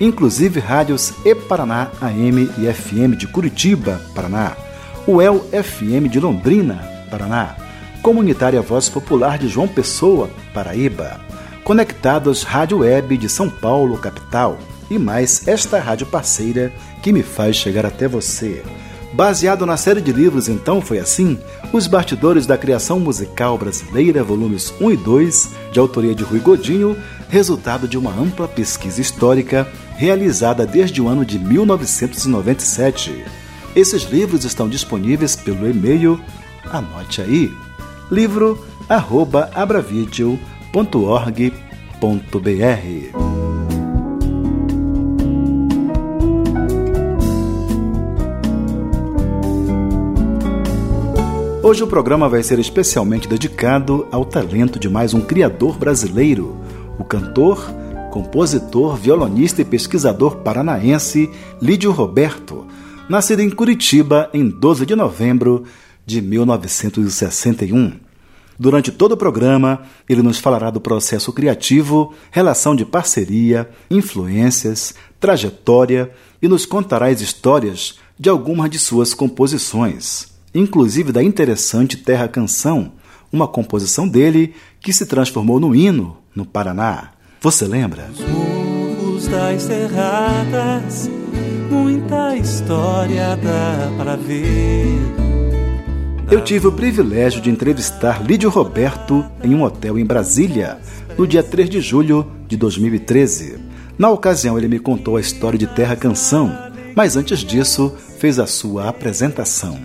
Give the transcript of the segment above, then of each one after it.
inclusive rádios E Paraná AM e FM de Curitiba, Paraná, UEL FM de Londrina, Paraná, Comunitária Voz Popular de João Pessoa, Paraíba, Conectados Rádio Web de São Paulo, capital, e mais esta rádio parceira que me faz chegar até você. Baseado na série de livros Então Foi Assim, Os Bastidores da Criação Musical Brasileira, volumes 1 e 2, de autoria de Rui Godinho, resultado de uma ampla pesquisa histórica realizada desde o ano de 1997. Esses livros estão disponíveis pelo e-mail, anote aí, livro@abravideo.org.br. Hoje o programa vai ser especialmente dedicado ao talento de mais um criador brasileiro, o cantor, compositor, violonista e pesquisador paranaense Lídio Roberto, nascido em Curitiba em 12 de novembro de 1961. Durante todo o programa, ele nos falará do processo criativo, relação de parceria, influências, trajetória e nos contará as histórias de algumas de suas composições inclusive da interessante Terra Canção, uma composição dele que se transformou no hino no Paraná. Você lembra? Os morros das serradas, muita história dá para ver. Eu tive o privilégio de entrevistar Lídio Roberto em um hotel em Brasília, no dia 3 de julho de 2013. Na ocasião, ele me contou a história de Terra Canção, mas antes disso, fez a sua apresentação.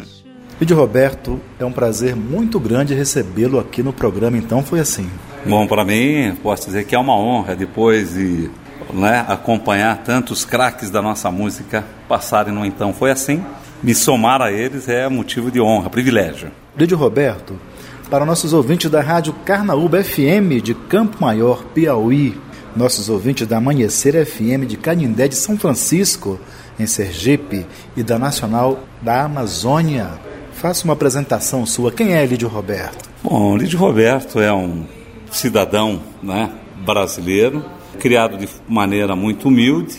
Lídio Roberto, é um prazer muito grande recebê-lo aqui no programa, então foi assim. Bom, para mim, posso dizer que é uma honra depois de né, acompanhar tantos craques da nossa música passarem no Então Foi Assim. Me somar a eles é motivo de honra, privilégio. Lídio Roberto, para nossos ouvintes da Rádio Carnaúba FM de Campo Maior, Piauí, nossos ouvintes da Amanhecer FM de Canindé de São Francisco, em Sergipe, e da Nacional da Amazônia, Faça uma apresentação sua. Quem é Lídio Roberto? Bom, Lídio Roberto é um cidadão né, brasileiro, criado de maneira muito humilde,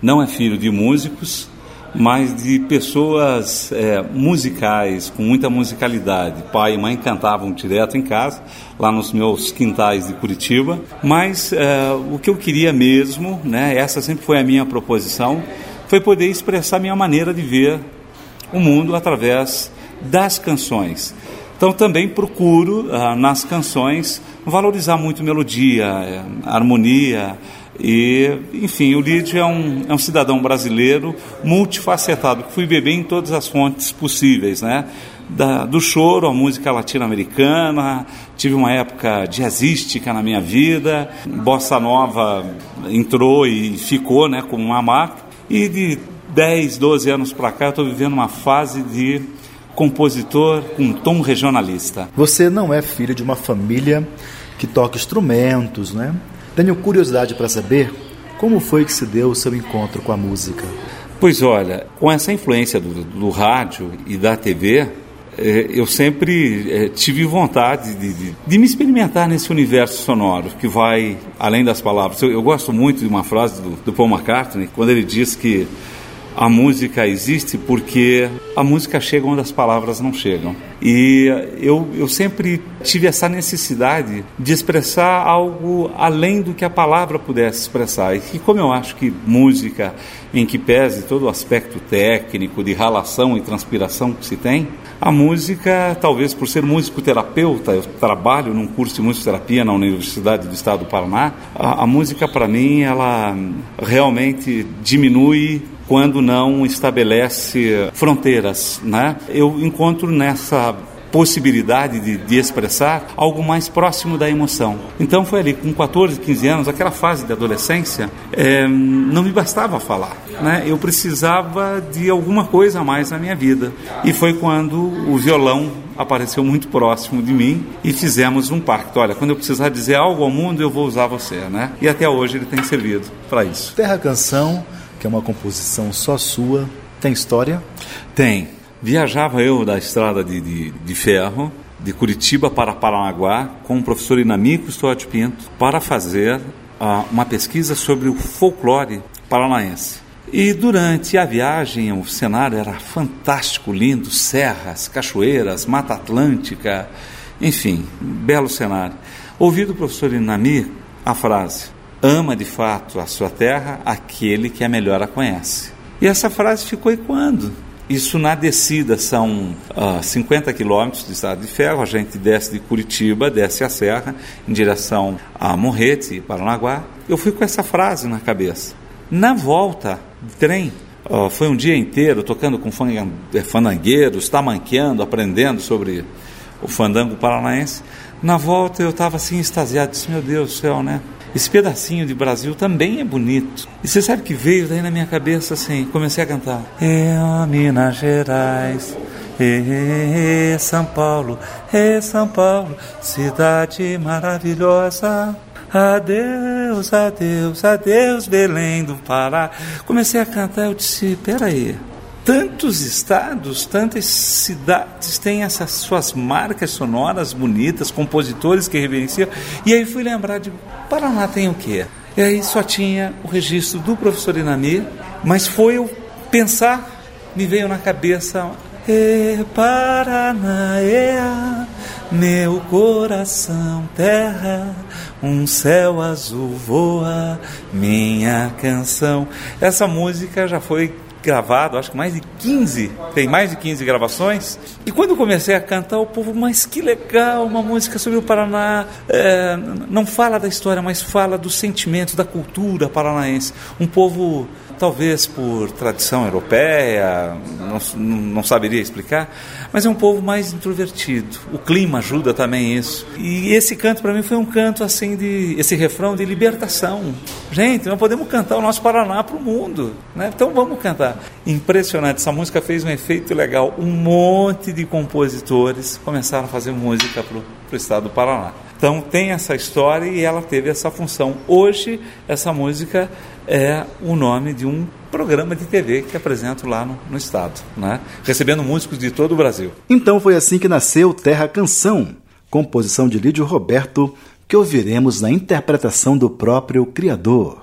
não é filho de músicos, mas de pessoas é, musicais, com muita musicalidade. Pai e mãe cantavam direto em casa, lá nos meus quintais de Curitiba. Mas é, o que eu queria mesmo, né, essa sempre foi a minha proposição, foi poder expressar minha maneira de ver o mundo através das canções. Então também procuro ah, nas canções valorizar muito melodia, eh, harmonia e, enfim, o Lídio é um, é um cidadão brasileiro multifacetado, que fui beber em todas as fontes possíveis, né? Da, do choro à música latino-americana, tive uma época jazzística na minha vida, bossa nova entrou e ficou, né, como uma marca, e de 10, 12 anos para cá eu estou vivendo uma fase de compositor com tom regionalista. Você não é filho de uma família que toca instrumentos, né? Tenho curiosidade para saber como foi que se deu o seu encontro com a música. Pois olha, com essa influência do, do rádio e da TV, eh, eu sempre eh, tive vontade de, de, de, me experimentar nesse universo sonoro que vai além das palavras. Eu, eu gosto muito de uma frase do, do Paul McCartney, quando ele diz que a música existe porque a música chega onde as palavras não chegam. E eu, eu sempre tive essa necessidade de expressar algo além do que a palavra pudesse expressar. E como eu acho que música, em que pese todo o aspecto técnico, de ralação e transpiração que se tem, a música, talvez por ser músico-terapeuta, eu trabalho num curso de musicoterapia na Universidade do Estado do Paraná, a, a música para mim, ela realmente diminui quando não estabelece fronteiras, né? Eu encontro nessa possibilidade de, de, expressar algo mais próximo da emoção. Então foi ali, com 14, 15 anos, aquela fase de adolescência, é, não me bastava falar. Né? Eu precisava de alguma coisa a mais na minha vida. E foi quando o violão apareceu muito próximo de mim e fizemos um pacto. Olha, quando eu precisar dizer algo ao mundo, eu vou usar você. Né? E até hoje ele tem servido para isso. Terra Canção que é uma composição só sua, tem história? Tem. Viajava eu da estrada de, de, de ferro, de Curitiba para Paranaguá, com o professor Inamico Stuart Pinto, para fazer uh, uma pesquisa sobre o folclore paranaense. E durante a viagem, o cenário era fantástico, lindo, serras, cachoeiras, Mata Atlântica, enfim, belo cenário. Ouvi do professor Inami a frase: ama de fato a sua terra aquele que a melhor a conhece. E essa frase ficou ecoando. Isso na descida são uh, 50 quilômetros de estrada de ferro. A gente desce de Curitiba, desce a serra em direção a Morrete, Paranaguá. Eu fui com essa frase na cabeça. Na volta de trem, uh, foi um dia inteiro tocando com eh, fandangueiros, tamanqueando, aprendendo sobre o fandango paranaense. Na volta eu estava assim extasiado, disse: Meu Deus do céu, né? Esse pedacinho de Brasil também é bonito. E você sabe que veio daí na minha cabeça assim, comecei a cantar. É Minas Gerais, é São Paulo, é São Paulo, cidade maravilhosa. Adeus, adeus, adeus, Belém do Pará. Comecei a cantar, eu disse, peraí, tantos estados, tantas cidades têm essas suas marcas sonoras bonitas, compositores que reverenciam. E aí fui lembrar de Paraná tem o quê? E aí só tinha o registro do professor Inami, mas foi eu pensar, me veio na cabeça, e Paraná, ea, meu coração, terra, um céu azul voa, minha canção. Essa música já foi gravado, acho que mais de 15, tem mais de 15 gravações. E quando eu comecei a cantar, o povo, mas que legal, uma música sobre o Paraná. É, não fala da história, mas fala dos sentimentos, da cultura paranaense. Um povo talvez por tradição europeia, não, não, saberia explicar, mas é um povo mais introvertido. O clima ajuda também isso. E esse canto para mim foi um canto assim de esse refrão de libertação. Gente, nós podemos cantar o nosso Paraná para o mundo, né? Então vamos cantar. Impressionante, essa música fez um efeito legal. Um monte de compositores começaram a fazer música para o estado do Paraná. Então tem essa história e ela teve essa função. Hoje essa música é o nome de um programa de TV que apresento lá no, no estado, né? recebendo músicos de todo o Brasil. Então foi assim que nasceu Terra Canção, composição de Lídio Roberto, que ouviremos na interpretação do próprio criador.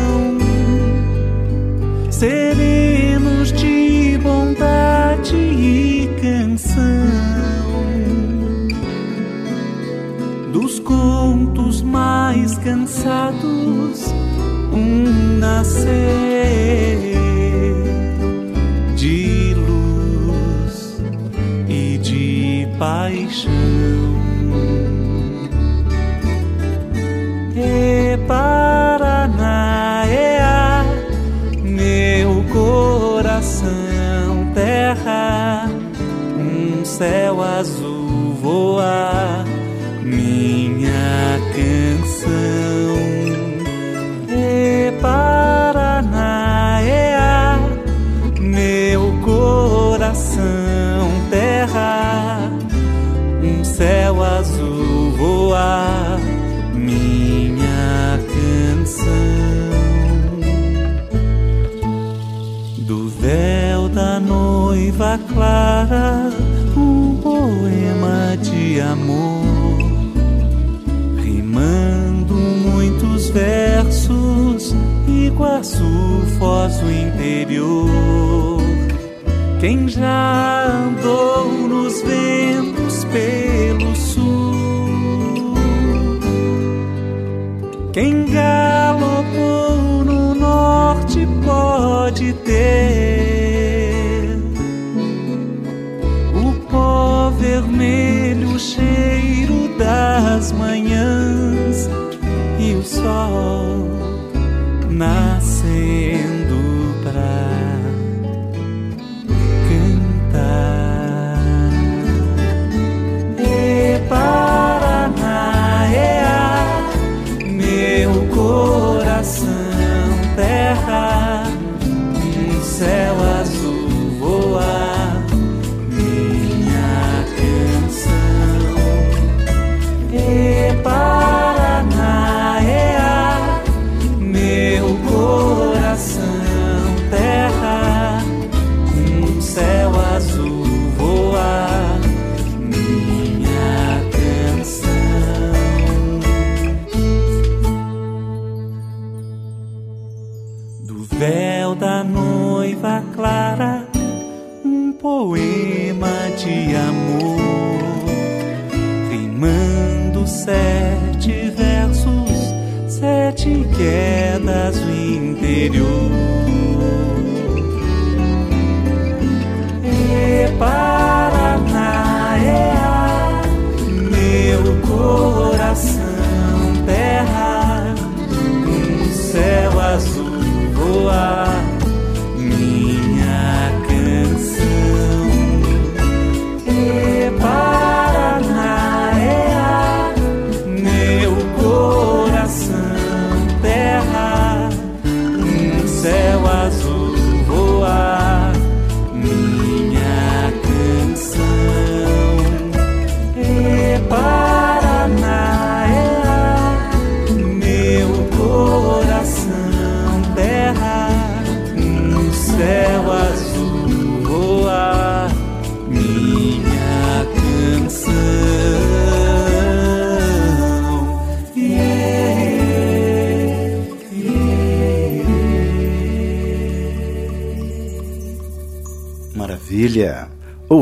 de Iguaçu, Foz do interior. Quem já andou nos ventos pelo sul? Quem galopou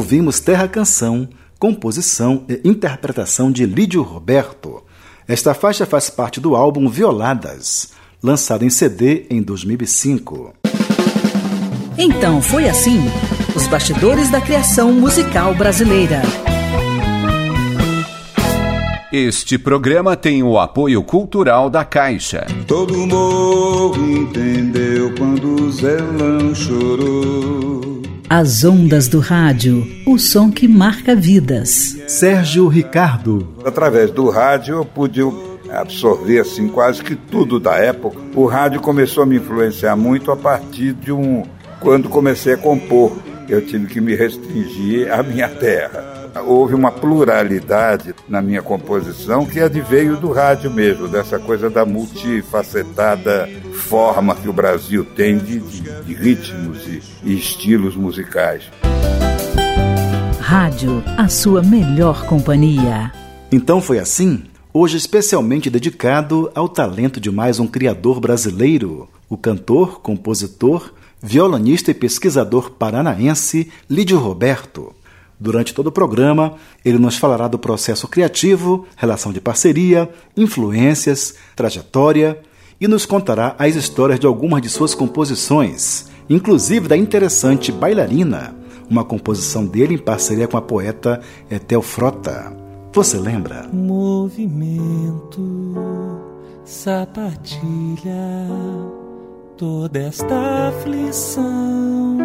Ouvimos Terra Canção, composição e interpretação de Lídio Roberto. Esta faixa faz parte do álbum Violadas, lançado em CD em 2005. Então foi assim: os bastidores da criação musical brasileira. Este programa tem o apoio cultural da Caixa. Todo morro entendeu quando o Zelão chorou. As ondas do rádio, o som que marca vidas. Sérgio Ricardo. Através do rádio eu pude absorver assim quase que tudo da época. O rádio começou a me influenciar muito a partir de um quando comecei a compor. Eu tive que me restringir à minha terra. Houve uma pluralidade na minha composição que adveio do rádio mesmo, dessa coisa da multifacetada forma que o Brasil tem de, de, de ritmos e, e estilos musicais. Rádio, a sua melhor companhia. Então foi assim? Hoje especialmente dedicado ao talento de mais um criador brasileiro, o cantor, compositor, violonista e pesquisador paranaense Lídio Roberto. Durante todo o programa, ele nos falará do processo criativo, relação de parceria, influências, trajetória e nos contará as histórias de algumas de suas composições, inclusive da interessante Bailarina, uma composição dele em parceria com a poeta Etel Frota. Você lembra? Movimento, sapatilha, toda esta aflição.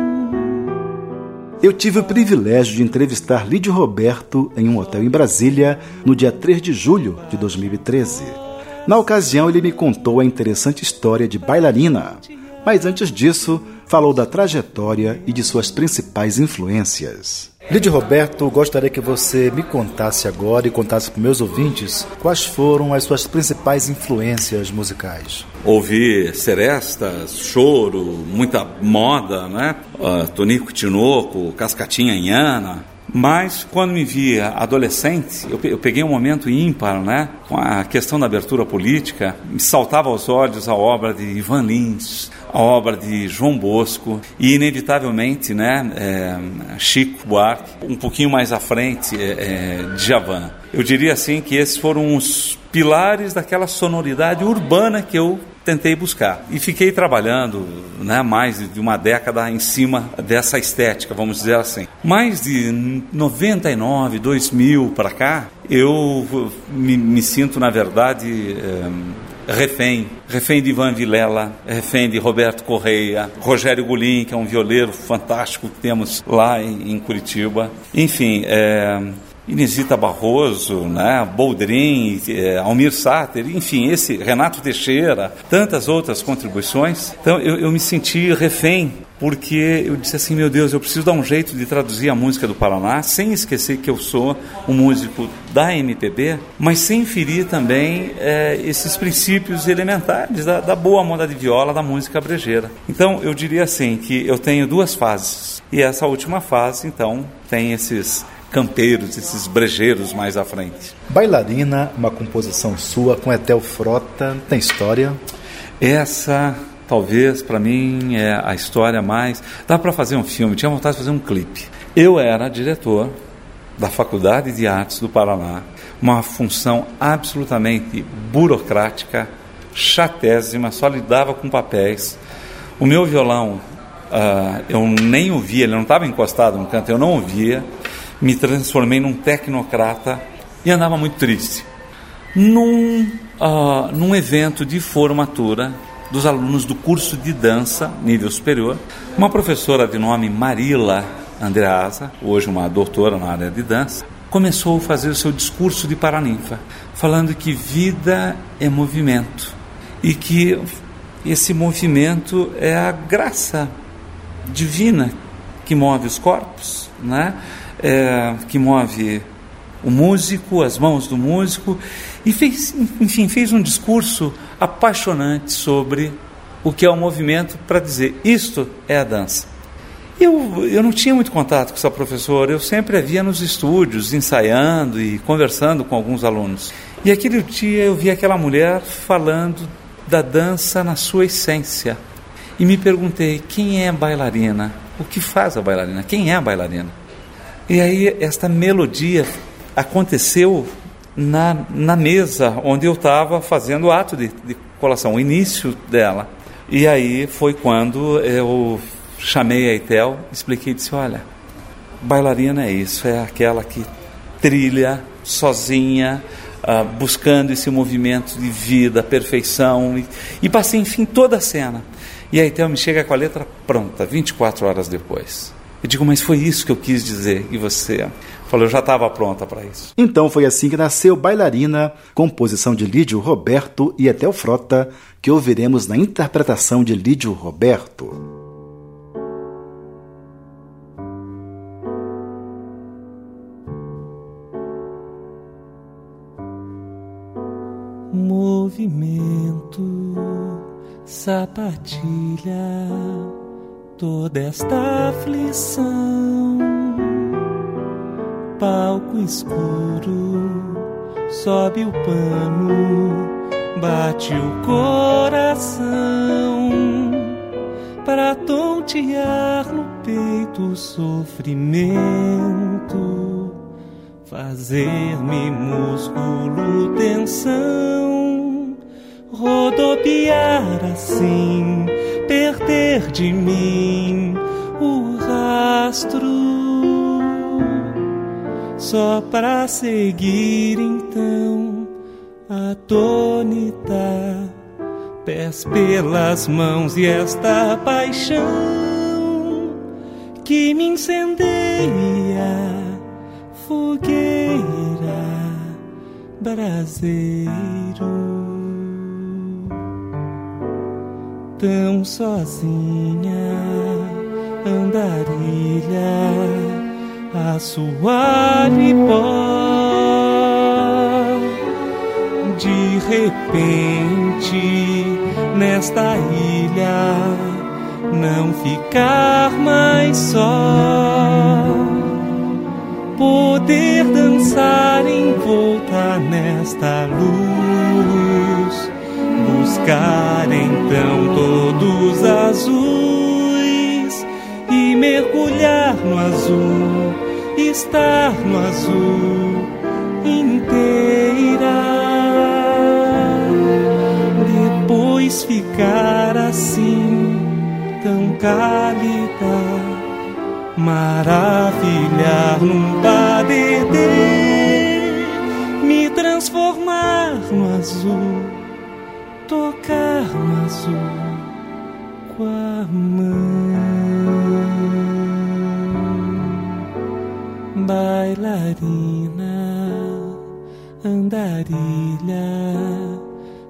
Eu tive o privilégio de entrevistar Lídio Roberto em um hotel em Brasília no dia 3 de julho de 2013. Na ocasião, ele me contou a interessante história de bailarina, mas antes disso, falou da trajetória e de suas principais influências. Lídio Roberto, gostaria que você me contasse agora e contasse para meus ouvintes quais foram as suas principais influências musicais. Ouvi serestas, choro, muita moda, né? Uh, Tonico Tinoco, Cascatinha Inhana, mas quando me via adolescente, eu peguei um momento ímpar, né? Com a questão da abertura política, me saltava aos olhos a obra de Ivan Lins, a obra de João Bosco e inevitavelmente, né, é, Chico Buarque, um pouquinho mais à frente, é, é, Djavan. Eu diria assim que esses foram os pilares daquela sonoridade urbana que eu tentei buscar. E fiquei trabalhando né, mais de uma década em cima dessa estética, vamos dizer assim. Mais de 99, 2000 para cá, eu me, me, sinto, na verdade, é, refém. Refém de Ivan Vilela, refém de Roberto Correia, Rogério Gulim, que é um violeiro fantástico que temos lá em, em Curitiba. Enfim, é, Inesita Barroso, né, Boldrin, eh, Almir Sater, enfim, esse Renato Teixeira, tantas outras contribuições. Então eu, eu me senti refém, porque eu disse assim, meu Deus, eu preciso dar um jeito de traduzir a música do Paraná, sem esquecer que eu sou um músico da MPB, mas sem ferir também eh, esses princípios elementares da, da boa moda de viola da música brejeira. Então eu diria assim, que eu tenho duas fases, e essa última fase, então, tem esses campeiros, esses brejeiros mais à frente. Bailarina, uma composição sua com Etel Frota, tem história? Essa, talvez, para mim, é a história mais. Dá para fazer um filme, tinha vontade de fazer um clipe. Eu era diretor da Faculdade de Artes do Paraná, uma função absolutamente burocrática, chatésima, só lidava com papéis. O meu violão, uh, eu nem ouvia, ele não estava encostado no canto, eu não ouvia me transformei num tecnocrata e andava muito triste. Num, uh, num evento de formatura dos alunos do curso de dança, nível superior, uma professora de nome Marila Andreasa, hoje uma doutora na área de dança, começou a fazer o seu discurso de Paraninfa, falando que vida é movimento e que esse movimento é a graça divina que move os corpos, né? É, que move o músico, as mãos do músico, e fez, enfim, fez um discurso apaixonante sobre o que é o movimento para dizer isto é a dança. Eu, eu não tinha muito contato com essa professora, eu sempre a via nos estúdios, ensaiando e conversando com alguns alunos. E aquele dia eu vi aquela mulher falando da dança na sua essência. E me perguntei: quem é a bailarina? O que faz a bailarina? Quem é a bailarina? E aí esta melodia aconteceu na, na mesa onde eu estava fazendo o ato de, de colação, o início dela. E aí foi quando eu chamei a Etel, expliquei e disse, olha, bailarina é isso, é aquela que trilha sozinha, uh, buscando esse movimento de vida, perfeição, e, e passei, enfim, toda a cena. E a Etel me chega com a letra pronta, 24 horas depois. Eu digo, mas foi isso que eu quis dizer. E você falou, eu já estava pronta para isso. Então foi assim que nasceu Bailarina, composição de Lídio Roberto e Etel Frota, que ouviremos na interpretação de Lídio Roberto. Movimento, sapatilha toda esta aflição. Palco escuro, sobe o pano, bate o coração para tontear no peito o sofrimento, fazer-me músculo tensão rodopiar assim, perder de mim o rastro. Só para seguir então atônita, pés pelas mãos e esta paixão que me incendeia, fogueira, braseiro. Tão sozinha, andarilha, a suar e pó. De repente, nesta ilha, não ficar mais só. Poder dançar envolta nesta luz buscar então todos azuis e mergulhar no azul, estar no azul inteira. Depois ficar assim, tão cálida, maravilhar num padedê, me transformar no azul tocar no azul com a mão. Bailarina, andarilha,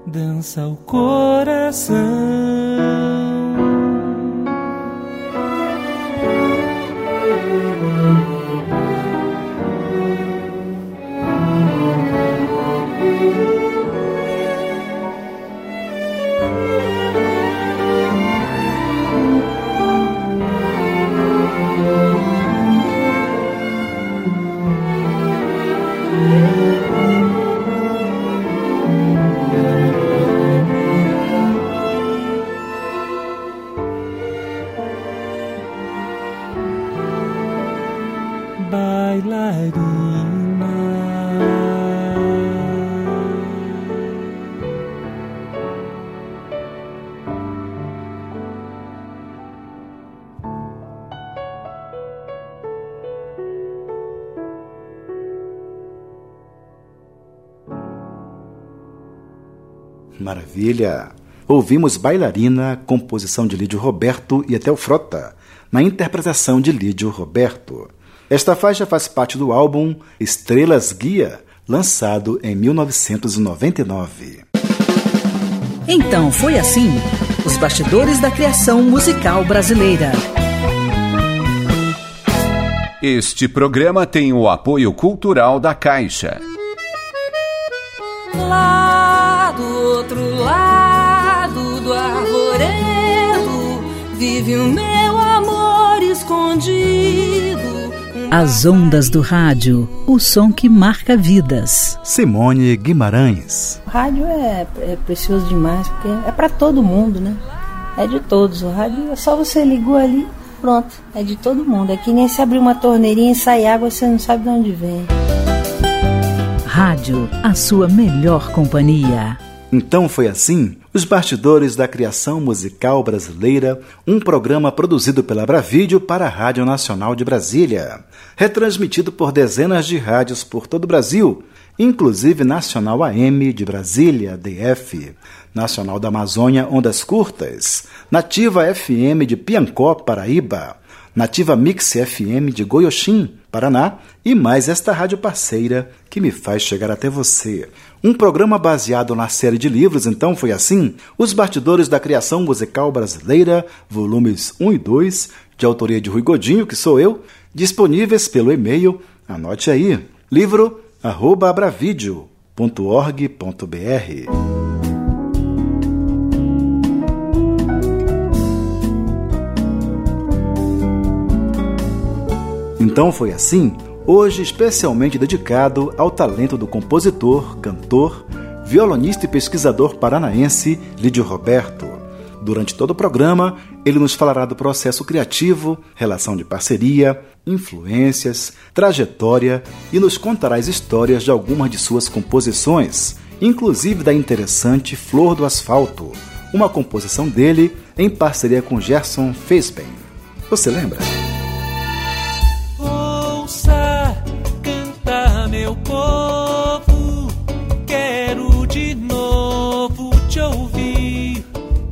dança o coração. Maravilha! Ouvimos Bailarina, composição de Lídio Roberto e Etel Frota, na interpretação de Lídio Roberto. Esta faixa faz parte do álbum Estrelas Guia, lançado em 1999. Então foi assim: os bastidores da criação musical brasileira. Este programa tem o apoio cultural da Caixa. Lá vive o meu amor escondido. As ondas do rádio, o som que marca vidas. Simone Guimarães. O rádio é, é precioso demais, porque é para todo mundo, né? É de todos. O rádio é só você ligou ali, pronto. É de todo mundo. É que nem se abrir uma torneirinha e sair água, você não sabe de onde vem. Rádio, a sua melhor companhia. Então foi assim Os Bastidores da Criação Musical Brasileira, um programa produzido pela Bravídeo para a Rádio Nacional de Brasília, retransmitido por dezenas de rádios por todo o Brasil, inclusive Nacional AM de Brasília, DF, Nacional da Amazônia Ondas Curtas, Nativa FM de Piancó, Paraíba, Nativa Mix FM de Goioxim, Paraná, e mais esta rádio parceira que me faz chegar até você. Um programa baseado na série de livros, então foi assim: Os Bastidores da Criação Musical Brasileira, volumes 1 e 2, de autoria de Rui Godinho, que sou eu, disponíveis pelo e-mail, anote aí, livro Então foi assim, hoje especialmente dedicado ao talento do compositor, cantor, violonista e pesquisador paranaense Lídio Roberto. Durante todo o programa, ele nos falará do processo criativo, relação de parceria, influências, trajetória e nos contará as histórias de algumas de suas composições. inclusive da interessante Flor do Asfalto, uma composição dele em parceria com Gerson Fesben. Você lembra?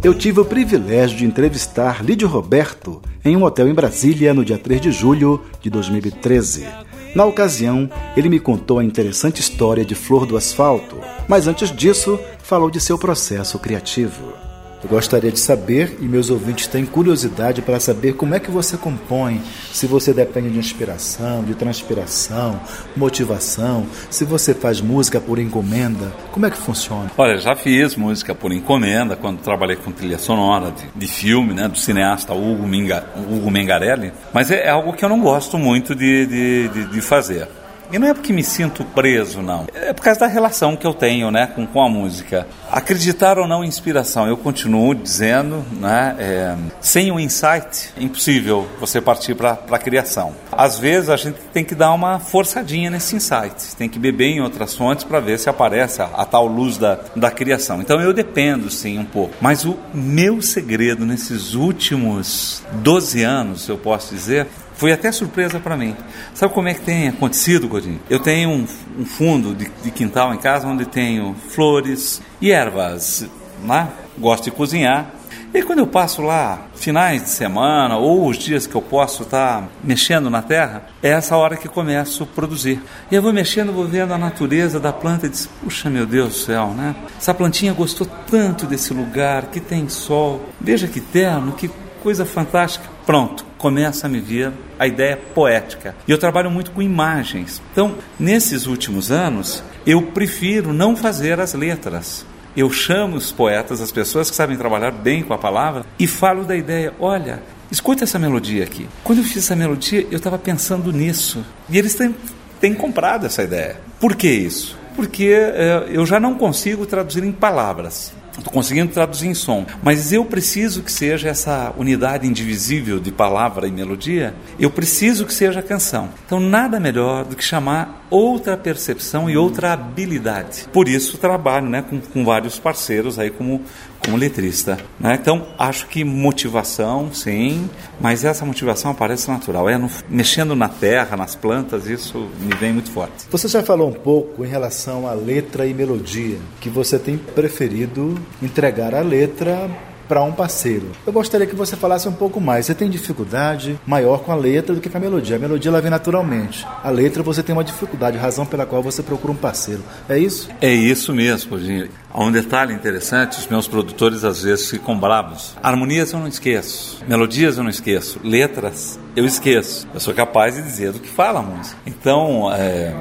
Eu tive o privilégio de entrevistar Lídio Roberto em um hotel em Brasília no dia 3 de julho de 2013. Na ocasião, ele me contou a interessante história de Flor do Asfalto, mas antes disso, falou de seu processo criativo. Eu gostaria de saber, e meus ouvintes têm curiosidade para saber como é que você compõe, se você depende de inspiração, de transpiração, motivação, se você faz música por encomenda, como é que funciona? Olha, já fiz música por encomenda quando trabalhei com trilha sonora de, de filme, né, do cineasta Hugo, Minga, Hugo Mengarelli, mas é, é, algo que eu não gosto muito de, de, de, de fazer. E não é porque me sinto preso, não. É por causa da relação que eu tenho né, com, com a música. Acreditar ou não em inspiração, eu continuo dizendo, né, é, sem o um insight, é impossível você partir para a criação. Às vezes a gente tem que dar uma forçadinha nesse insight, tem que beber em outras fontes para ver se aparece a, a, tal luz da, da criação. Então eu dependo sim um pouco. Mas o meu segredo nesses últimos 12 anos, eu posso dizer, foi até surpresa para mim. Sabe como é que tem acontecido, Godinho? Eu tenho um, um fundo de, de, quintal em casa onde tenho flores e ervas, né? Gosto de cozinhar. E quando eu passo lá, finais de semana ou os dias que eu posso estar tá mexendo na terra, é essa hora que começo a produzir. E eu vou mexendo, vou vendo a natureza da planta e diz: puxa, meu Deus do céu, né? Essa plantinha gostou tanto desse lugar, que tem sol, veja que terno, que coisa fantástica. Pronto, começa a me vir a ideia poética. E eu trabalho muito com imagens. Então, nesses últimos anos, eu prefiro não fazer as letras. Eu chamo os poetas, as pessoas que sabem trabalhar bem com a palavra, e falo da ideia: olha, escuta essa melodia aqui. Quando eu fiz essa melodia, eu estava pensando nisso. E eles têm, têm comprado essa ideia. Por que isso? Porque é, eu já não consigo traduzir em palavras. Estou conseguindo traduzir em som, mas eu preciso que seja essa unidade indivisível de palavra e melodia, eu preciso que seja a canção. Então, nada melhor do que chamar outra percepção e outra habilidade. Por isso, trabalho né, com, com vários parceiros aí como, como letrista. Né? Então, acho que motivação, sim, mas essa motivação aparece natural. É no, mexendo na terra, nas plantas, isso me vem muito forte. Você já falou um pouco em relação à letra e melodia, que você tem preferido entregar a letra para um parceiro. Eu gostaria que você falasse um pouco mais. Você tem dificuldade maior com a letra do que com a melodia. A melodia ela vem naturalmente. A letra você tem uma dificuldade, razão pela qual você procura um parceiro. É isso? É isso mesmo, Rodinho. Há um detalhe interessante, os meus produtores às vezes ficam bravos. Harmonias eu não esqueço, melodias eu não esqueço, letras eu esqueço. Eu sou capaz de dizer do que fala a música. Então, é,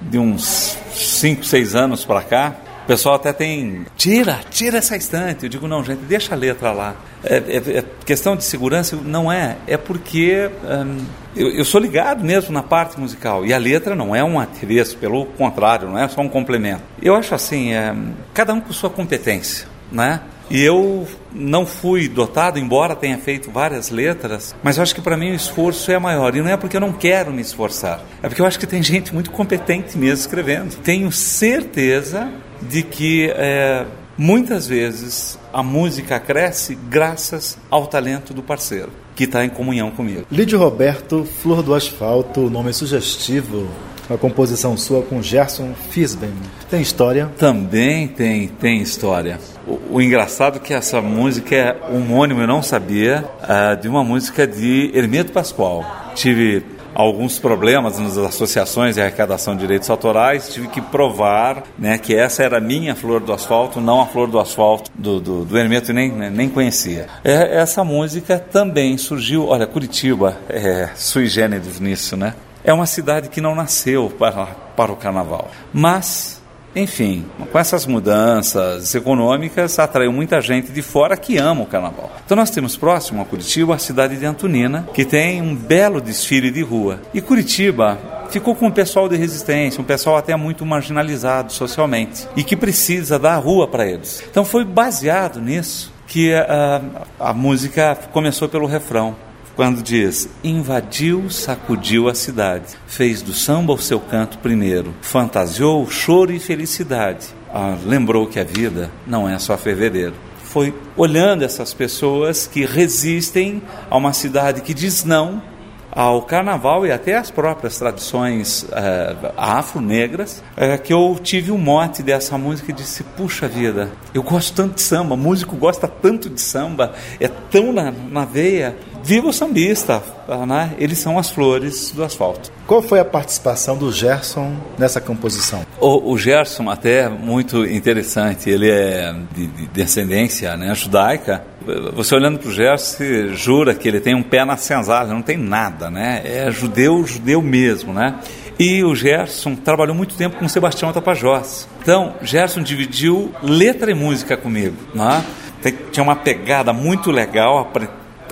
de uns 5, 6 anos para cá, o pessoal até tem. Tira, tira essa estante. Eu digo, não, gente, deixa a letra lá. É, é, é questão de segurança? Não é. É porque hum, eu, eu, sou ligado mesmo na parte musical. E a letra não é um atreço, pelo contrário, não é só um complemento. Eu acho assim, é, cada um com sua competência, né? E eu não fui dotado, embora tenha feito várias letras, mas eu acho que para mim o esforço é maior. E não é porque eu não quero me esforçar, é porque eu acho que tem gente muito competente mesmo escrevendo. Tenho certeza de que é, muitas vezes a música cresce graças ao talento do parceiro que está em comunhão comigo. Lídio Roberto, Flor do Asfalto, nome sugestivo, uma composição sua com Gerson Fisben. Tem história? Também tem, tem história. O, o engraçado é que essa música é homônimo, eu não sabia, uh, de uma música de Hermeto Pascoal. Tive alguns problemas nas associações de arrecadação de direitos autorais, tive que provar né, que essa era a minha flor do asfalto, não a flor do asfalto do, do, do Hermeto, nem, né, nem conhecia. É, essa música também surgiu, olha, Curitiba é sui generis nisso, né? É uma cidade que não nasceu para, para o carnaval, mas enfim, com essas mudanças econômicas, atraiu muita gente de fora que ama o carnaval. Então nós temos próximo a Curitiba a cidade de Antonina, que tem um belo desfile de rua. E Curitiba ficou com um pessoal de resistência, um pessoal até muito marginalizado socialmente, e que precisa dar rua para eles. Então foi baseado nisso que a, a, a música começou pelo refrão quando diz: invadiu, sacudiu a cidade, fez do samba o seu canto primeiro, fantasiou choro e felicidade. ah, lembrou que a vida não é só fevereiro. Foi olhando essas pessoas que resistem a uma cidade que diz não ao carnaval e até às próprias tradições é, afro-negras, é, que eu tive um mote dessa música e disse: puxa vida, eu gosto tanto de samba, músico gosta tanto de samba, é tão na, na veia. Viva o sambista, né? eles são as flores do asfalto. Qual foi a participação do Gerson nessa composição? O, o Gerson até muito interessante, ele é de, de descendência né, judaica. Você olhando para o Gerson, você jura que ele tem um pé na senzala, não tem nada, né? É judeu, judeu mesmo, né? E o Gerson trabalhou muito tempo com o Sebastião Tapajós. Então, Gerson dividiu letra e música comigo, né? Tinha uma pegada muito legal,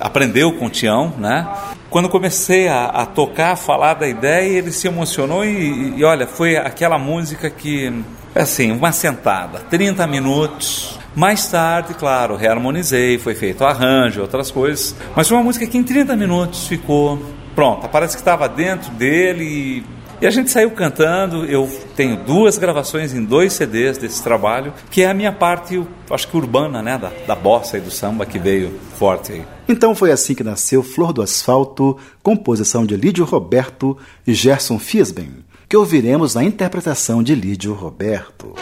aprendeu com o Tião, né? Quando comecei a, a, tocar, a falar da ideia, ele se emocionou e, e, olha, foi aquela música que, assim, uma sentada, 30 minutos. Mais tarde, claro, reharmonizei, foi feito arranjo, outras coisas, mas foi uma música que em 30 minutos ficou pronta. Parece que estava dentro dele e e a gente saiu cantando, eu tenho duas gravações em dois CDs desse trabalho, que é a minha parte, acho que urbana, né, da, da bossa e do samba que veio forte aí. Então foi assim que nasceu Flor do Asfalto, composição de Lídio Roberto e Gerson Fiesben, que ouviremos na interpretação de Lídio Roberto.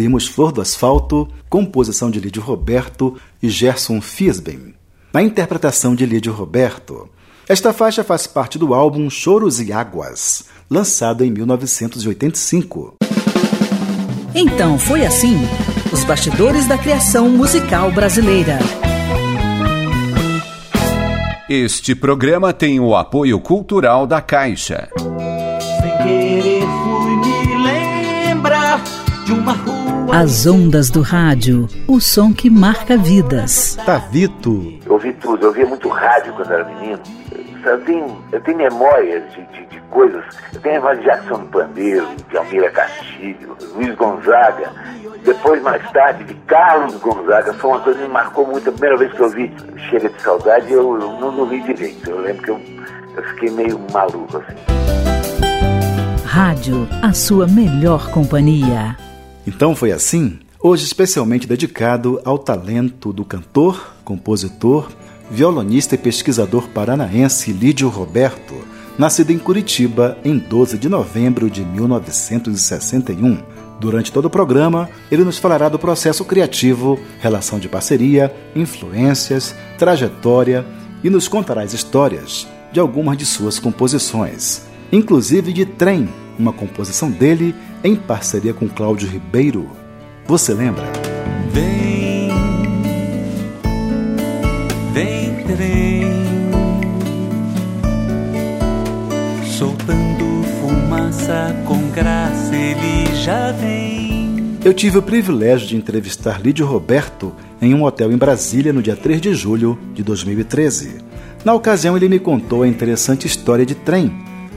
Ouvimos Flor do Asfalto, composição de Lídio Roberto e Gerson Fisben. Na interpretação de Lídio Roberto, esta faixa faz parte do álbum Choros e Águas, lançado em 1985. Então foi assim: os bastidores da criação musical brasileira. Este programa tem o apoio cultural da Caixa. Sem querer fui me lembrar de uma rua. As ondas do rádio, o som que marca vidas. Tavito. Eu ouvi tudo, eu ouvia muito rádio quando era menino. Eu tenho, eu tenho memórias de, de, de coisas. Eu tenho memória de Jackson do Pandeiro, de Almira Castilho, Luiz Gonzaga. Depois, mais tarde, de Carlos Gonzaga. Foi uma coisa que me marcou muito. A primeira vez que eu vi Chega de Saudade, eu, eu não dormi direito. Eu lembro que eu, eu fiquei meio maluco assim. Rádio, a sua melhor companhia. Então foi assim? Hoje especialmente dedicado ao talento do cantor, compositor, violonista e pesquisador paranaense Lídio Roberto, nascido em Curitiba em 12 de novembro de 1961. Durante todo o programa, ele nos falará do processo criativo, relação de parceria, influências, trajetória e nos contará as histórias de algumas de suas composições, inclusive de Trem, uma composição dele em parceria com Cláudio Ribeiro. Você lembra? Vem, vem trem, soltando fumaça com graça, ele já vem. Eu tive o privilégio de entrevistar Lídio Roberto em um hotel em Brasília no dia 3 de julho de 2013. Na ocasião, ele me contou a interessante história de trem,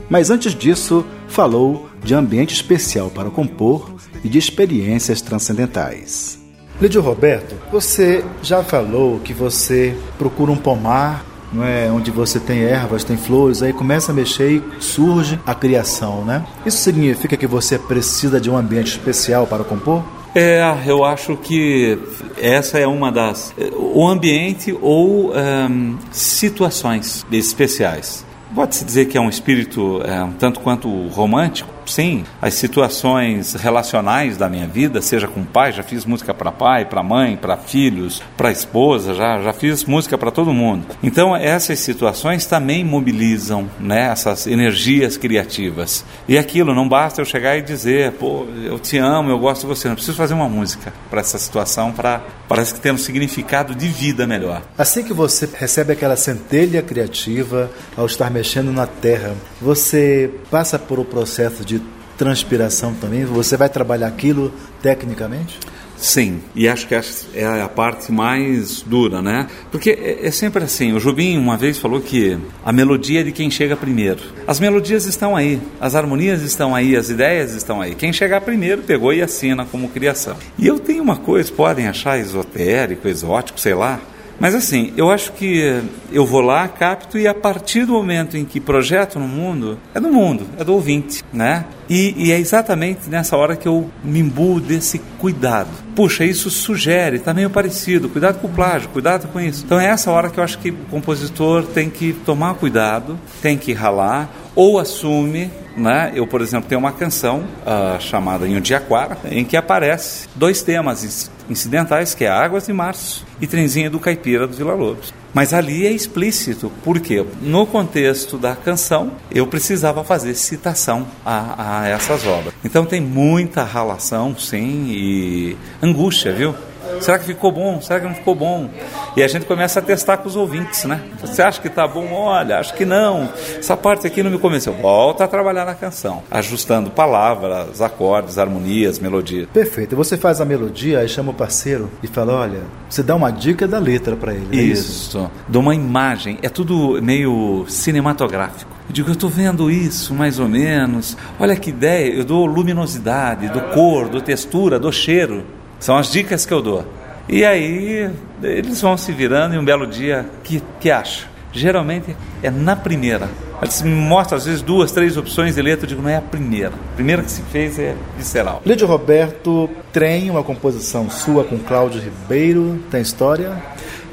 mas antes disso, falou de ambiente especial para compor e de experiências transcendentais. Lídio Roberto, você já falou que você procura um pomar, não é, onde você tem ervas, tem flores, aí começa a mexer e surge a criação, né? Isso significa que você precisa de um ambiente especial para compor? É, eu acho que essa é uma das. O ambiente ou um, situações especiais. Pode-se dizer que é um espírito é, um tanto quanto romântico? Sim. As situações relacionais da minha vida, seja com pai, já fiz música para pai, para mãe, para filhos, para esposa, já, já fiz música para todo mundo. Então, essas situações também mobilizam né, essas energias criativas. E aquilo, não basta eu chegar e dizer, pô, eu te amo, eu gosto de você. Não preciso fazer uma música para essa situação, para parece que ter um significado de vida melhor. Assim que você recebe aquela centelha criativa ao estar mexendo na terra, você passa por o processo de transpiração também? Você vai trabalhar aquilo tecnicamente? Sim, e acho que é a parte mais dura, né? Porque é, é, sempre assim. O Jubim uma vez falou que a melodia é de quem chega primeiro. As melodias estão aí, as harmonias estão aí, as ideias estão aí. Quem chegar primeiro pegou e assina como criação. E eu tenho uma coisa, podem achar esotérico, exótico, sei lá, mas assim, eu acho que eu vou lá, capto e a partir do momento em que projeto no mundo, é do mundo, é do ouvinte, né? E, e é exatamente nessa hora que eu me imbuo desse cuidado. Puxa, isso sugere, está meio parecido, cuidado com o plágio, cuidado com isso. Então é essa hora que eu acho que o compositor tem que tomar cuidado, tem que ralar, ou assume né? Eu, por exemplo, tenho uma canção uh, chamada Inhudiaquara, em que aparece dois temas incidentais, que é Águas de Março e Trenzinho do Caipira do Vila Lobos. Mas ali é explícito, porque no contexto da canção eu precisava fazer citação a, a essas obras. Então tem muita relação, sim, e angústia, viu? Será que ficou bom? Será que não ficou bom? E a gente começa a testar com os ouvintes, né? Você acha que tá bom? Olha, acho que não. Essa parte aqui não me convenceu. Volta a trabalhar na canção, ajustando palavras, acordes, harmonias, melodia. Perfeito. Você faz a melodia, aí chama o parceiro e fala: olha, você dá uma dica da letra para ele. É isso. isso. Dá uma imagem. É tudo meio cinematográfico. Eu digo, eu estou vendo isso mais ou menos. Olha que ideia. Eu dou luminosidade, dou cor, dou textura, dou cheiro. São as dicas que eu dou. E aí eles vão se virando e um belo dia, que, que acha? Geralmente é na primeira. Eles me mostram às vezes duas, três opções de letra, eu digo, não é a primeira. A primeira que se fez é visceral. Lídio Roberto, Trem, uma composição sua com Cláudio Ribeiro, tem história?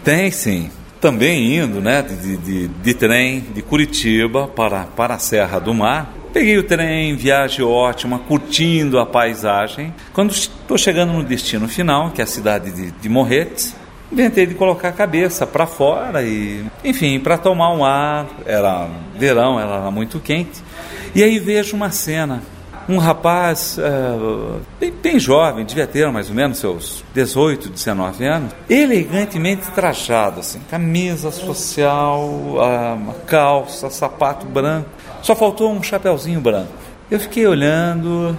Tem sim. Também indo né, de, de, de trem de Curitiba para, para a Serra do Mar, Peguei o trem, viagem ótima, curtindo a paisagem. Quando estou chegando no destino final, que é a cidade de, de Morretes, inventei de colocar a cabeça para fora e, enfim, para tomar um ar. Era verão, era muito quente. E aí vejo uma cena. Um rapaz uh, bem, bem, jovem, devia ter mais ou menos seus 18, 19 anos, elegantemente trajado, assim, camisa social, uh, calça, sapato branco. Só faltou um chapeuzinho branco. Eu fiquei olhando,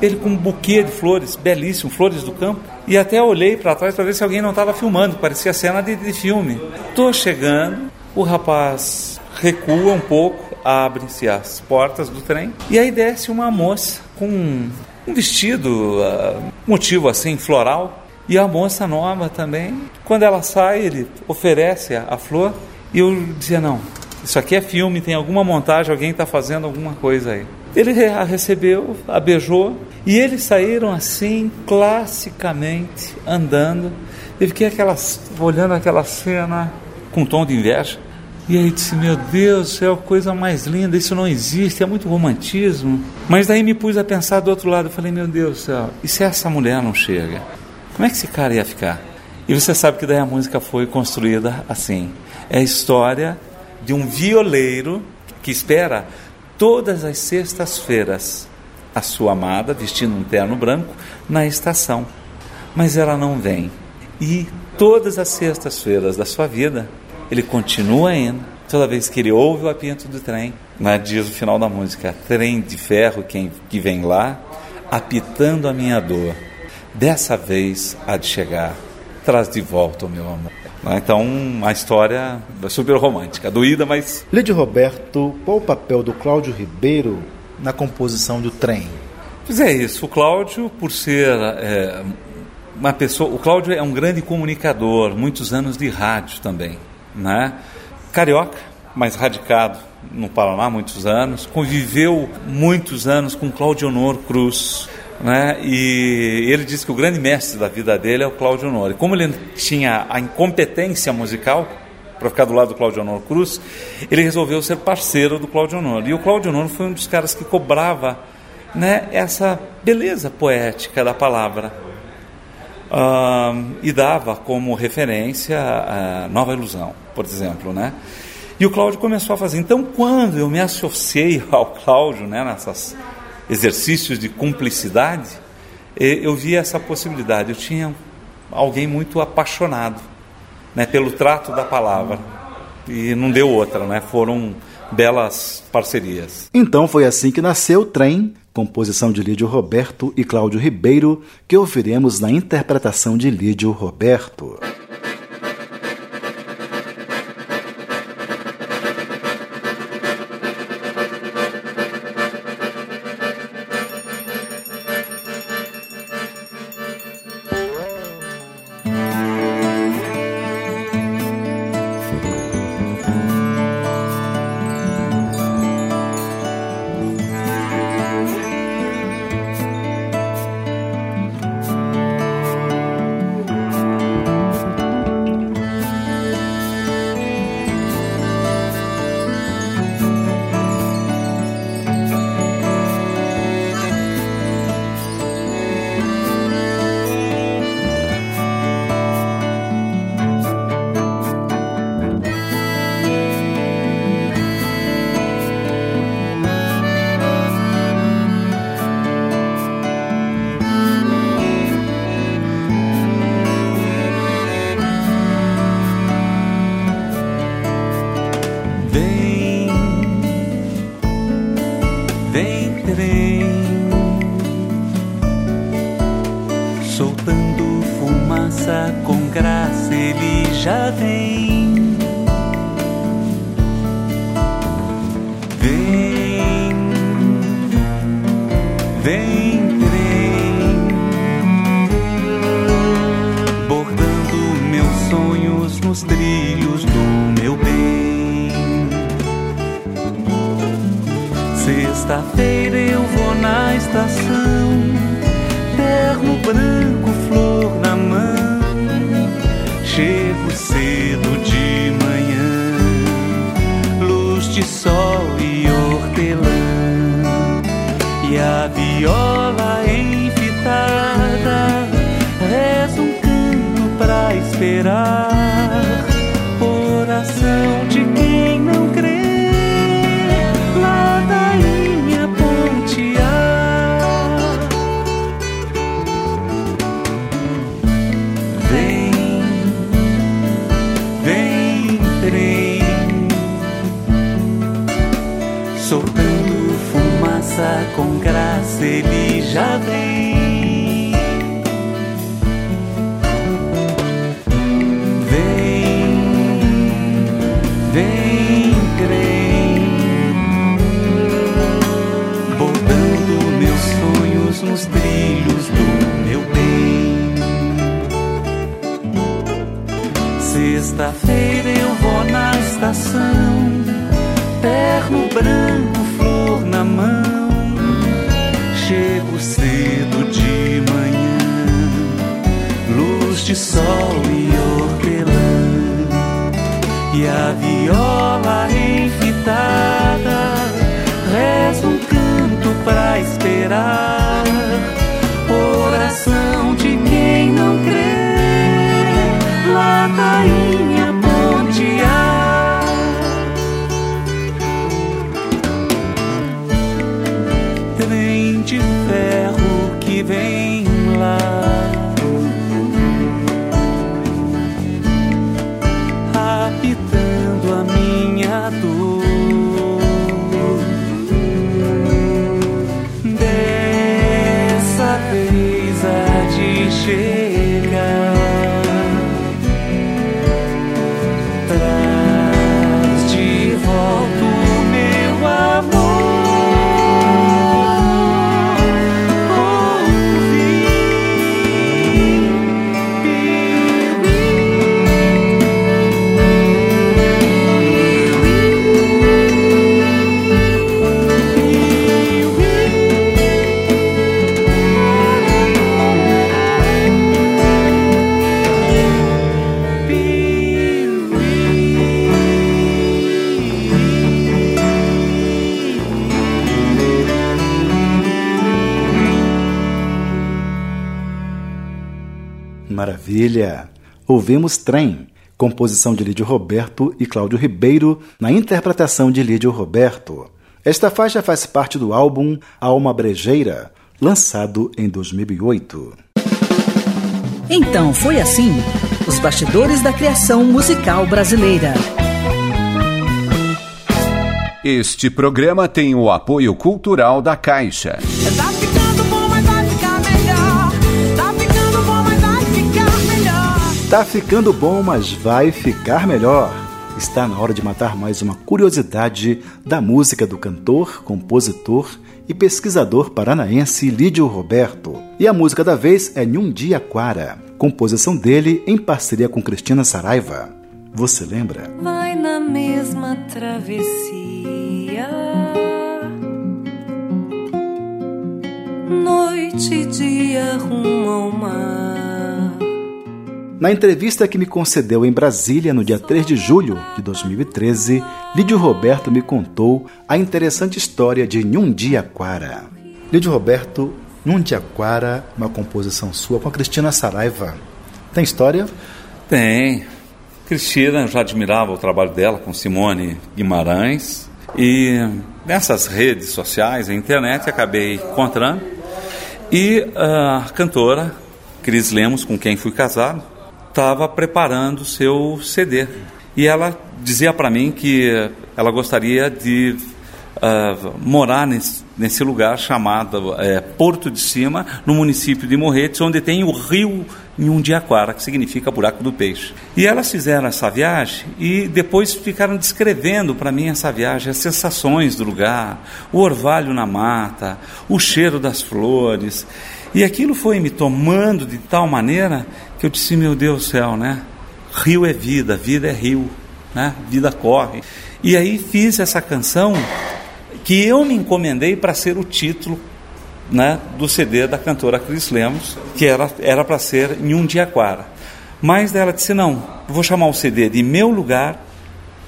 ele com um buquê de flores, belíssimo, flores do campo. E até olhei para trás para ver se alguém não estava filmando, parecia cena de, de filme. Estou chegando, o rapaz recua um pouco, abrem-se as portas do trem e aí desce uma moça com um vestido, uh, motivo assim, floral. E a moça nova também. Quando ela sai, ele oferece a, a flor e eu dizia: não, isso aqui é filme, tem alguma montagem, alguém está fazendo alguma coisa aí. Ele a recebeu, a beijou e eles saíram assim, classicamente, andando. Eu fiquei aquelas, olhando aquela cena com um tom de inveja. E aí disse, meu Deus, é a coisa mais linda, isso não existe, é muito romantismo. Mas daí me pus a pensar do outro lado, eu falei, meu Deus do céu, e se essa mulher não chega? Como é que esse cara ia ficar? E você sabe que daí a música foi construída assim. É a história de um violeiro que espera todas as sextas-feiras a sua amada, vestindo um terno branco, na estação. Mas ela não vem. E todas as sextas-feiras da sua vida, ele continua indo. Toda vez que ele ouve o apito do trem, né, diz o final da música: trem de ferro, quem que vem lá, apitando a minha dor. Dessa vez há de chegar, traz de volta o meu amor. Né, então, a história é super romântica, doída, mas. Lídio Roberto, qual o papel do Cláudio Ribeiro na composição do trem? Pois é isso. O Cláudio, por ser é, uma pessoa. O Cláudio é um grande comunicador, muitos anos de rádio também. Né? Carioca, mas radicado no Paraná muitos anos. Conviveu muitos anos com Cláudio Honor Cruz. Né? E ele disse que o grande mestre da vida dele é o Cláudio Honor. E como ele tinha a incompetência musical, para ficar do lado do Cláudio Honor Cruz, ele resolveu ser parceiro do Cláudio Honor. E o Cláudio Honor foi um dos caras que cobrava né, essa beleza poética da palavra. Uh, e dava como referência a Nova Ilusão, por exemplo, né? E o Cláudio começou a fazer. Então, quando eu me associei ao Cláudio, né, nesses exercícios de cumplicidade, eu vi essa possibilidade. Eu tinha alguém muito apaixonado né, pelo trato da palavra. E não deu outra, né? Foram belas parcerias. Então foi assim que nasceu o Trem, composição de Lídio Roberto e Cláudio Ribeiro, que ouviremos na interpretação de Lídio Roberto. Esperar. Oração de quem não crê, ladainha pontear. Vem, vem, trem, soltando fumaça com graça, ele já vem. Sexta-feira eu vou na estação, terno branco, flor na mão. Chego cedo de manhã, luz de sol e hortelã. E a viola Maravilha! Ouvimos Trem, composição de Lídio Roberto e Cláudio Ribeiro, na interpretação de Lídio Roberto. Esta faixa faz parte do álbum Alma Brejeira, lançado em 2008. Então foi assim: os bastidores da criação musical brasileira. Este programa tem o apoio cultural da Caixa. Tá ficando Tá ficando bom, mas vai ficar melhor. Está na hora de matar mais uma curiosidade da música do cantor, compositor e pesquisador paranaense Lídio Roberto. E a música da vez é Nhundiaquara, composição dele em parceria com Cristina Saraiva. Você lembra? Vai na mesma travessia. Noite e dia rumo ao mar. Na entrevista que me concedeu em Brasília no dia 3 de julho de 2013, Lídio Roberto me contou a interessante história de Nhundiaquara. Lídio Roberto, Nhundiaquara, uma composição sua com a Cristina Saraiva. Tem história? Tem. Cristina já admirava o trabalho dela com Simone Guimarães e nessas redes sociais, a internet, acabei encontrando e a cantora Cris Lemos, com quem fui casado, estava preparando seu CD e ela dizia para mim que ela gostaria de uh, morar nesse, nesse, lugar chamado é, Porto de Cima, no município de Morretes, onde tem o rio Nhundiaquara, que significa buraco do peixe. E elas fizeram essa viagem e depois ficaram descrevendo para mim essa viagem, as sensações do lugar, o orvalho na mata, o cheiro das flores. E aquilo foi me tomando de tal maneira que eu disse, meu Deus do céu, né? Rio é vida, vida é rio, né? Vida corre. E aí fiz essa canção que eu me encomendei para ser o título né, do CD da cantora Cris Lemos, que era para ser em um Diaquara. Mas ela disse: não, vou chamar o CD de Meu Lugar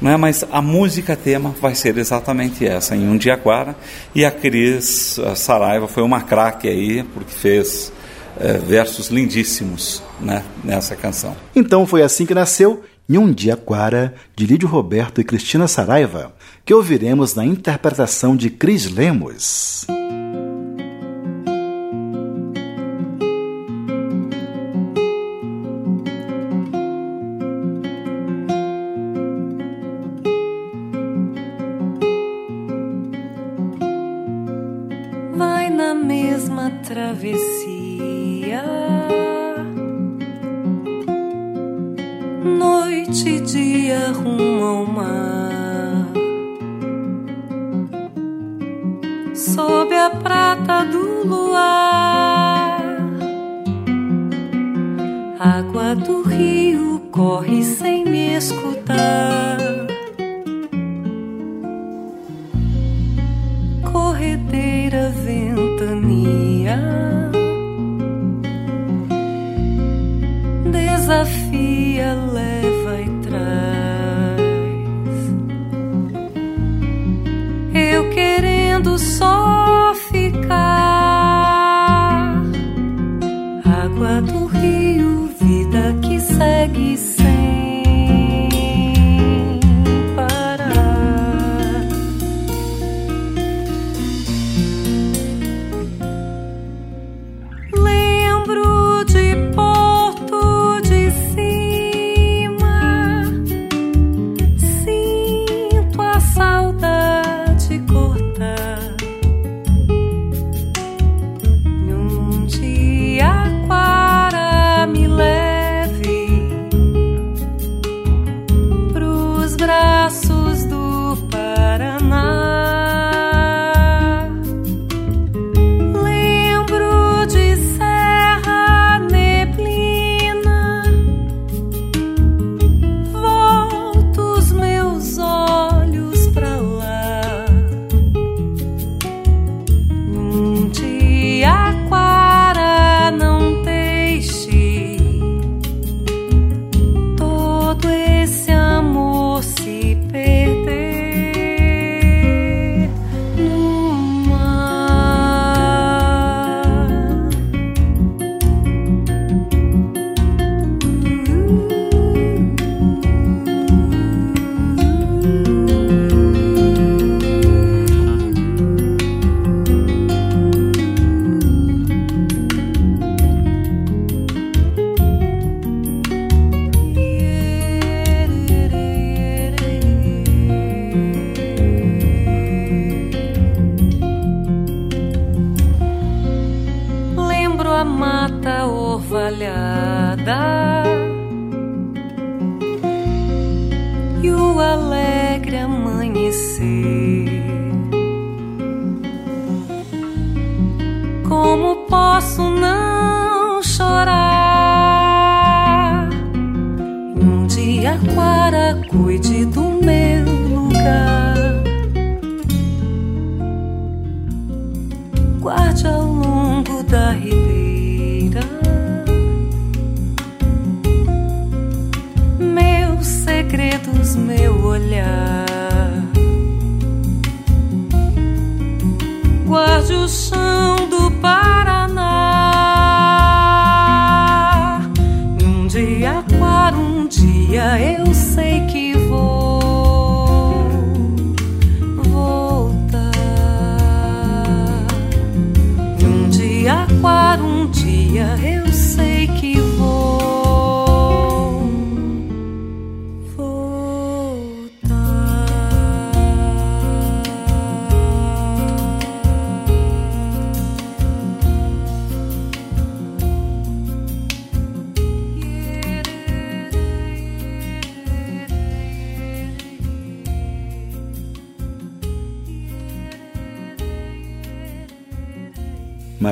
Né? Mas a música tema vai ser exatamente essa, em Undiaquara. E a Cris a Saraiva foi uma craque aí, porque fez é, versos lindíssimos né, nessa canção. Então foi assim que nasceu Nhundiaquara, de Lídio Roberto e Cristina Saraiva, que ouviremos na interpretação de Cris Lemos. Noite e dia rumo ao mar. Sob a prata do luar, água do rio corre sem me escutar.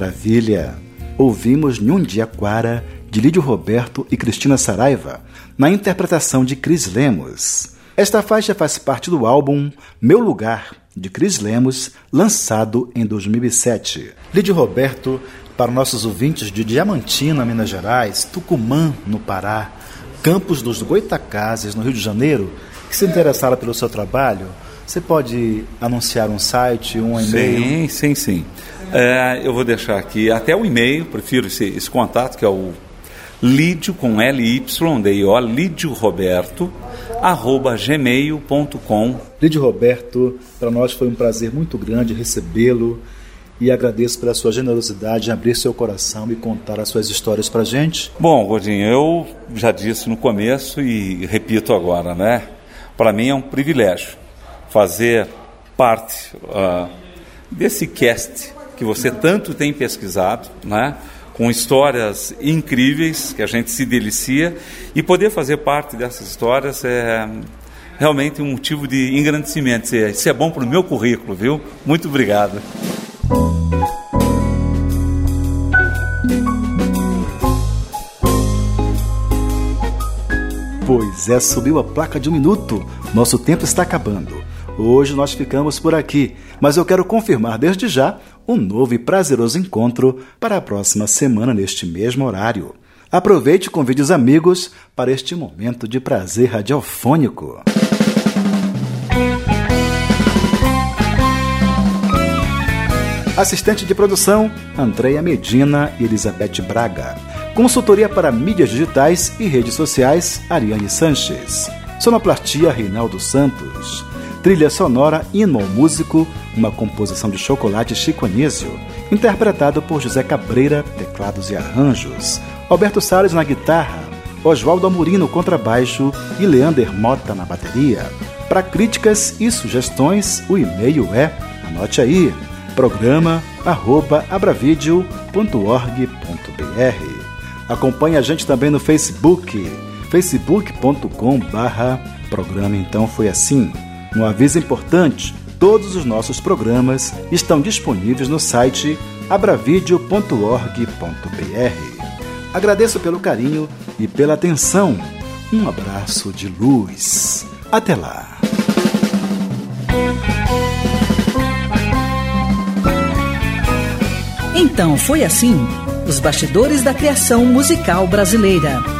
Maravilha! Ouvimos Nhundiaquara, de Lídio Roberto e Cristina Saraiva, na interpretação de Cris Lemos. Esta faixa faz parte do álbum Meu Lugar, de Cris Lemos, lançado em 2007. Lídio Roberto, para nossos ouvintes de Diamantina, Minas Gerais, Tucumã, no Pará, Campos dos Goitacazes, no Rio de Janeiro, que se interessar pelo seu trabalho, você pode anunciar um site, um e-mail? Sim, sim, sim. É, eu vou deixar aqui até o e-mail, prefiro esse, esse contato, que é o Lídio com L-Y-D-I-O, Lídio Roberto, arroba gmail.com. Lídio Roberto, para nós foi um prazer muito grande recebê-lo e agradeço pela sua generosidade em abrir seu coração e contar as suas histórias para gente. Bom, Gordinho, eu já disse no começo e repito agora, né? Para mim é um privilégio fazer parte uh, desse cast que você tanto tem pesquisado, né? com histórias incríveis que a gente se delicia e poder fazer parte dessas histórias é realmente um motivo de engrandecimento. Isso é bom para o meu currículo, viu? Muito obrigado. Pois é, subiu a placa de um minuto. Nosso tempo está acabando. Hoje nós ficamos por aqui, mas eu quero confirmar desde já um novo e prazeroso encontro para a próxima semana neste mesmo horário. Aproveite e convide os amigos para este momento de prazer radiofônico. Assistente de produção, Andréia Medina e Elizabeth Braga. Consultoria para mídias digitais e redes sociais, Ariane Sanches. Sonoplastia, Reinaldo Santos. Trilha sonora Hino ao Músico, uma composição de Chocolate Chico Anísio, interpretado por José Cabreira, teclados e arranjos. Alberto Salles na guitarra, Oswaldo Amorim no contrabaixo e Leander Mota na bateria. Para críticas e sugestões, o e-mail é, anote aí, programa arroba abravideo.org.br. Acompanhe a gente também no Facebook, facebook.com barra programa Então Foi Assim. Um aviso importante, todos os nossos programas estão disponíveis no site abravideo.org.br. Agradeço pelo carinho e pela atenção. Um abraço de luz. Até lá. Então foi assim: os bastidores da criação musical brasileira.